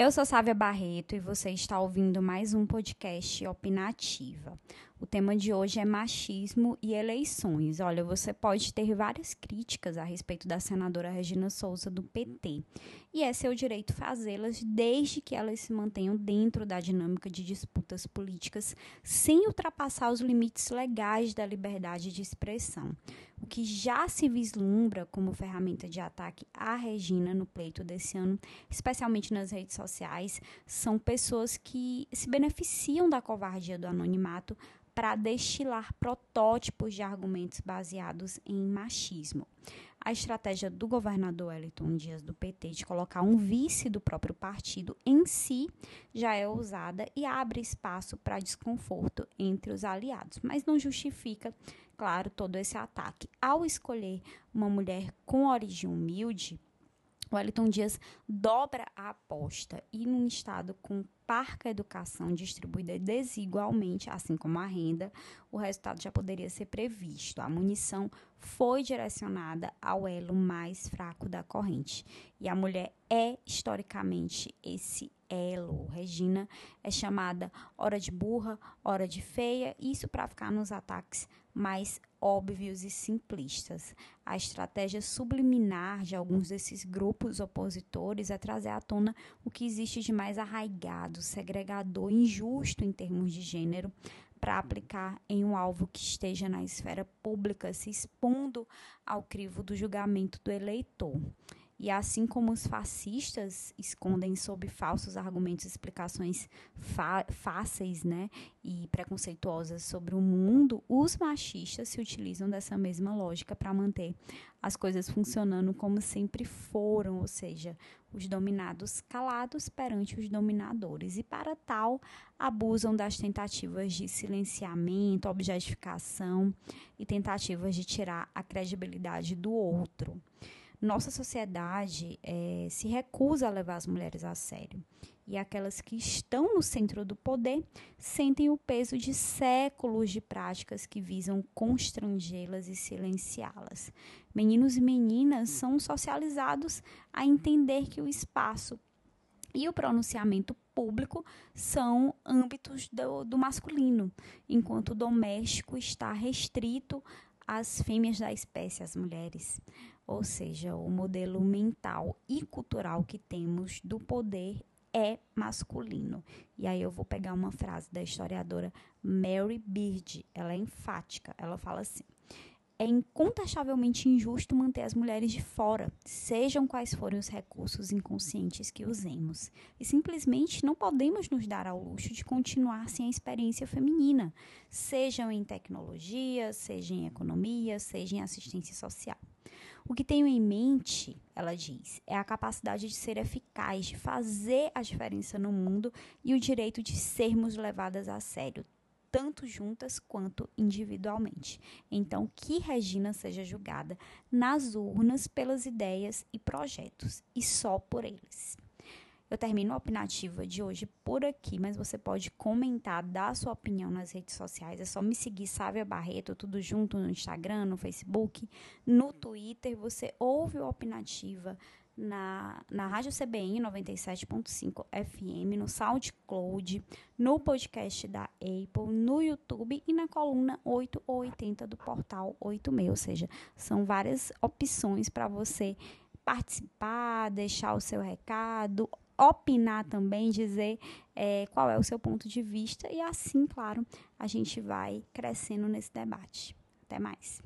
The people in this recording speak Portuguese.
Eu sou Sávia Barreto e você está ouvindo mais um podcast Opinativa. O tema de hoje é machismo e eleições. Olha, você pode ter várias críticas a respeito da senadora Regina Souza do PT, e é seu direito fazê-las desde que elas se mantenham dentro da dinâmica de disputas políticas, sem ultrapassar os limites legais da liberdade de expressão. O que já se vislumbra como ferramenta de ataque à Regina no pleito desse ano, especialmente nas redes sociais, são pessoas que se beneficiam da covardia do anonimato para destilar protótipos de argumentos baseados em machismo. A estratégia do governador Wellington Dias do PT de colocar um vice do próprio partido em si já é usada e abre espaço para desconforto entre os aliados, mas não justifica, claro, todo esse ataque. Ao escolher uma mulher com origem humilde, Wellington Dias dobra a aposta e num estado com parca educação distribuída desigualmente, assim como a renda, o resultado já poderia ser previsto. A munição foi direcionada ao elo mais fraco da corrente. E a mulher é historicamente esse elo. Regina é chamada hora de burra, hora de feia, isso para ficar nos ataques mais óbvios e simplistas. A estratégia subliminar de alguns desses grupos opositores é trazer à tona o que existe de mais arraigado, segregador, injusto em termos de gênero, para aplicar em um alvo que esteja na esfera pública, se expondo ao crivo do julgamento do eleitor. E assim como os fascistas escondem sob falsos argumentos explicações fáceis né, e preconceituosas sobre o mundo, os machistas se utilizam dessa mesma lógica para manter as coisas funcionando como sempre foram, ou seja, os dominados calados perante os dominadores. E para tal, abusam das tentativas de silenciamento, objetificação e tentativas de tirar a credibilidade do outro nossa sociedade é, se recusa a levar as mulheres a sério. E aquelas que estão no centro do poder sentem o peso de séculos de práticas que visam constrangê-las e silenciá-las. Meninos e meninas são socializados a entender que o espaço e o pronunciamento público são âmbitos do, do masculino, enquanto o doméstico está restrito às fêmeas da espécie, às mulheres. Ou seja, o modelo mental e cultural que temos do poder é masculino. E aí eu vou pegar uma frase da historiadora Mary Beard, ela é enfática, ela fala assim: é incontestavelmente injusto manter as mulheres de fora, sejam quais forem os recursos inconscientes que usemos. E simplesmente não podemos nos dar ao luxo de continuar sem a experiência feminina, sejam em tecnologia, seja em economia, seja em assistência social. O que tenho em mente, ela diz, é a capacidade de ser eficaz, de fazer a diferença no mundo e o direito de sermos levadas a sério, tanto juntas quanto individualmente. Então, que Regina seja julgada nas urnas pelas ideias e projetos, e só por eles. Eu termino a opinativa de hoje por aqui, mas você pode comentar, dar sua opinião nas redes sociais. É só me seguir, Sávia Barreto, tudo junto no Instagram, no Facebook, no Twitter. Você ouve a opinativa na, na Rádio CBN 97.5 FM, no SoundCloud, no podcast da Apple, no YouTube e na coluna 8 ou 80 do portal 86. Ou seja, são várias opções para você participar, deixar o seu recado, opinar também, dizer é, qual é o seu ponto de vista, e assim, claro, a gente vai crescendo nesse debate. Até mais.